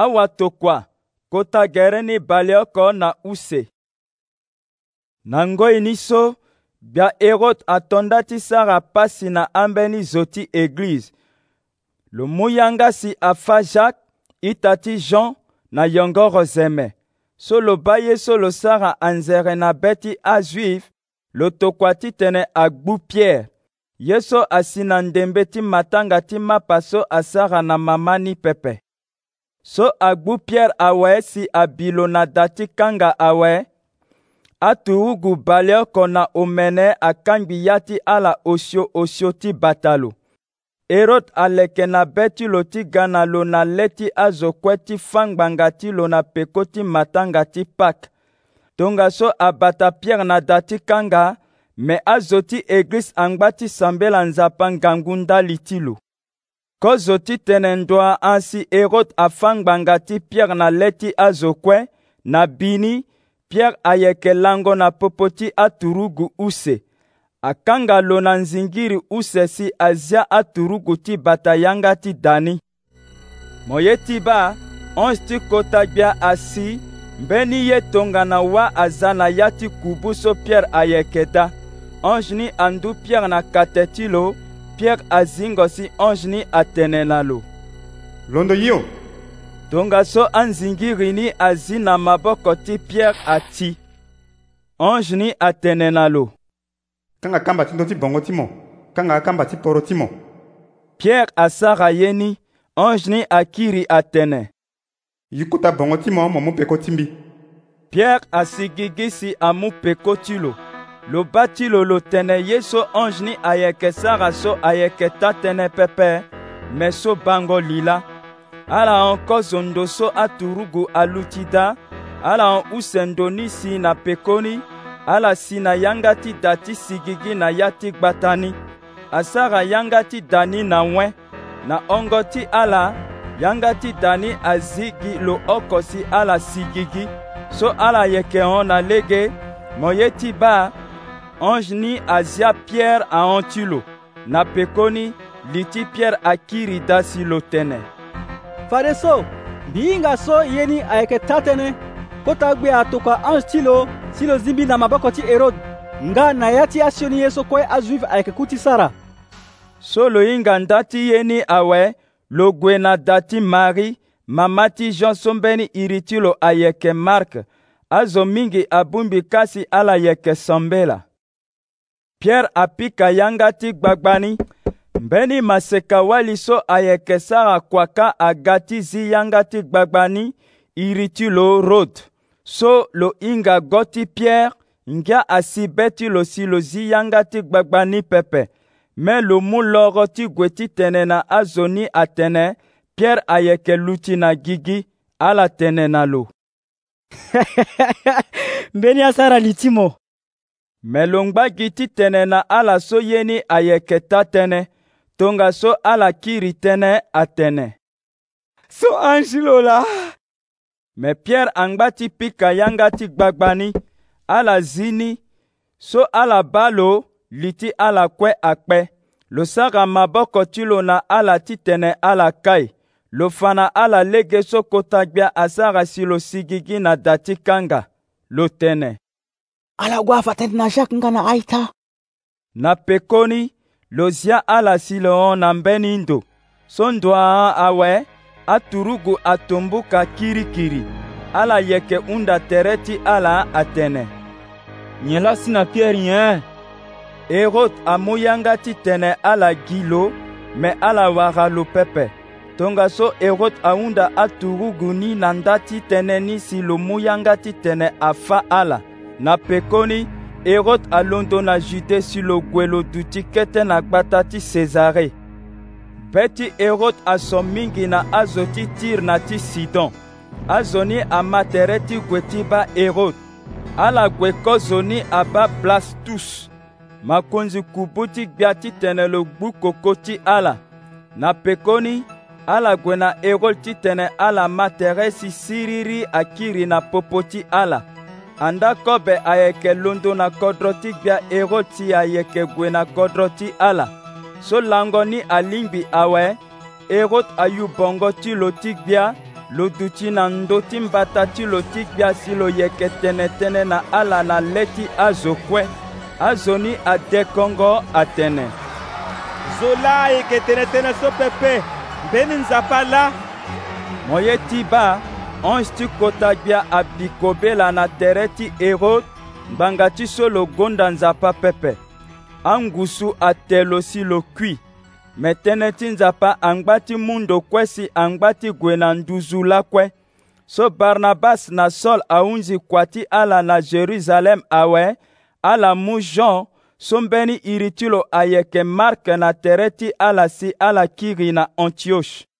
awatokwa kotagere n'ịbalị ọkọ na use na ngoi ni so bia erode atonda ti sara pasi na ambeni zo ti eglize lo mû yanga si afa jacques ita ti jean na yongoro zeme so lo ba ye so lo sara anzere na be ti ajuive lo tokua titene agbu pierre ye so asi na ndembe ti matanga ti mapa so asara na mama ni pepe so agbu pierre awɛ si abilo na da ti kanga awɛ atu ugu bale oko na omene akangbi ya ti ala osio-osio ti bata lo erod aleke na be ti lo ti ga na lo na le ti azo kue ti fangbanga ti lo na peko ti matanga ti pâke tongaso abata pierre na da ti kanga me azo ti eglize angba ti sambela nzapa ngangu ndali ti lo kozo ti tene ndua ansi erode afâ-ngbanga ti pierre na le ti azo kue na bini pierre ayeke lango na popo ti aturugu use akanga lo na nzingiri use si azia aturugu ti bata yanga ti da ni mo ye ti ba onze ti kota gbia asi mbeni ye tongana wâ aza na ya ti kubu so pierre ayeke da ange ni andu pierre na kate ti lo pierre azingosi ange ni atene na lo londo yo tonga so anzingiri ni azi na maboko ti pierre ati ange ni atene na lo kanga kamba ti ndö ti bongo ti mo kanga akamba ti poro ti mo pierre asara ye ni ange ni akiri atene ye kuta bongo ti mo amo mupeko ti mbi pierre asigigisi amupeko ti lo lo ba ti lo lo tene ye so ange ni ayeke sara so ayeke ta tënë pepe me so bango li la ala hoko zondo so aturugu alu ti da ala hon usendo ni si na pekoni ala si na yanga ti da ti sigigi na ya ti gba tani asara yanga ti da ni na wen na hongo ti ala yanga ti da ni azigi lo oko si ala sigigi so ala yeke hon na lege mo ye ti ba anjni azia pierre aontilo na pekoni li ti pierre akiri da si lo tënë fade so mbii nga so ye ni ayeke ta tënë kota agbe atoka ange ti lo si lo zimbi na maboko ti hérode nga na ya ti asioni ye so kue azuive ayeke ku ti sara so lo hinga nda ti ye ni awe lo gue na da ti mari mama ti jean so mbeni iri ti lo ayeke mark azo mingi abungbi kasi ala yeke sambela Pierre apika yanga ti gbagba ni mbeni maseka wali so ayeke sara kuaka aga ti zi yanga ti gbagba ni iri ti lo rhodes so lo hinga go ti pierre ngia asi be ti lo si lo zi yanga ti gbagba ni pepe me lo mu loro ti gue titene na azo ni atene pierre ayeke luti na gigi ala tene na lo mbeni asara li ti mo melongbaki ti tene na ala so ye ni ayeke ta tënë tongaso ala kiri tënë atene so ange lo la me pierre angba ti pika yanga ti gbagba ni ala zi ni so ala ba lo li ti ala kue akpe lo sara maboko ti lo na ala titene ala kai lo fa na ala lege so kota gbia asara si lo si gigi na da ti kanga lo tene ala gue afa tëndi na jake nga na aita na pekoni lo zia ala si lo na mbeni ndo so ndo ahã awe aturu gu atombuka kirikiri ala yeke hunda tere ti ala atene nye la si na pierre nye erot amu yanga ti tene ala gi lo me ala wara lo pepe tongaso erot ahunda aturu gu ni na nda ti tënë ni si lo mu yanga ti tene afa ala na pekoni erode alondo na jude si loguelu duti kete na gbata ti sezare be ti erode aso mingi na azo ti tire na ti sidon azo ni amatere ti gue ti ba erode ala gue kozo ni aba blastus makonzi kubu ti gbia titene lo gbu koko ti ala na pekoni ala gue na erode titene ala matere si siriri akiri na popo ti ala anda kobe ayeke londo na kodro ti gbia oro ti ayeke gue na kodro ti ala so lango ni alingbi awe ero ayu bongo ti lo ti gbia lo duti na ndö ti mbata ti lo ti gbia si lo yeke tënëtënë na ala na le ti azo kue azo ni adekongo atene zo la ayeke tënëtënë so pepe mbeni nzapa la mo ye ti ba onzi ti kota gbia abi kobela na tere ti herode ngbanga ti so lo gonda nzapa pepe angusu atee lo si lo kui me tënë ti nzapa angbâ ti mundo kue si angbâ ti gue na nduzu lakue so barnabas na saul ahunzi kua ti ala na jérusalem awe ala mu jean so mbeni iri ti lo ayeke marke na tere ti ala si ala kiri na antioche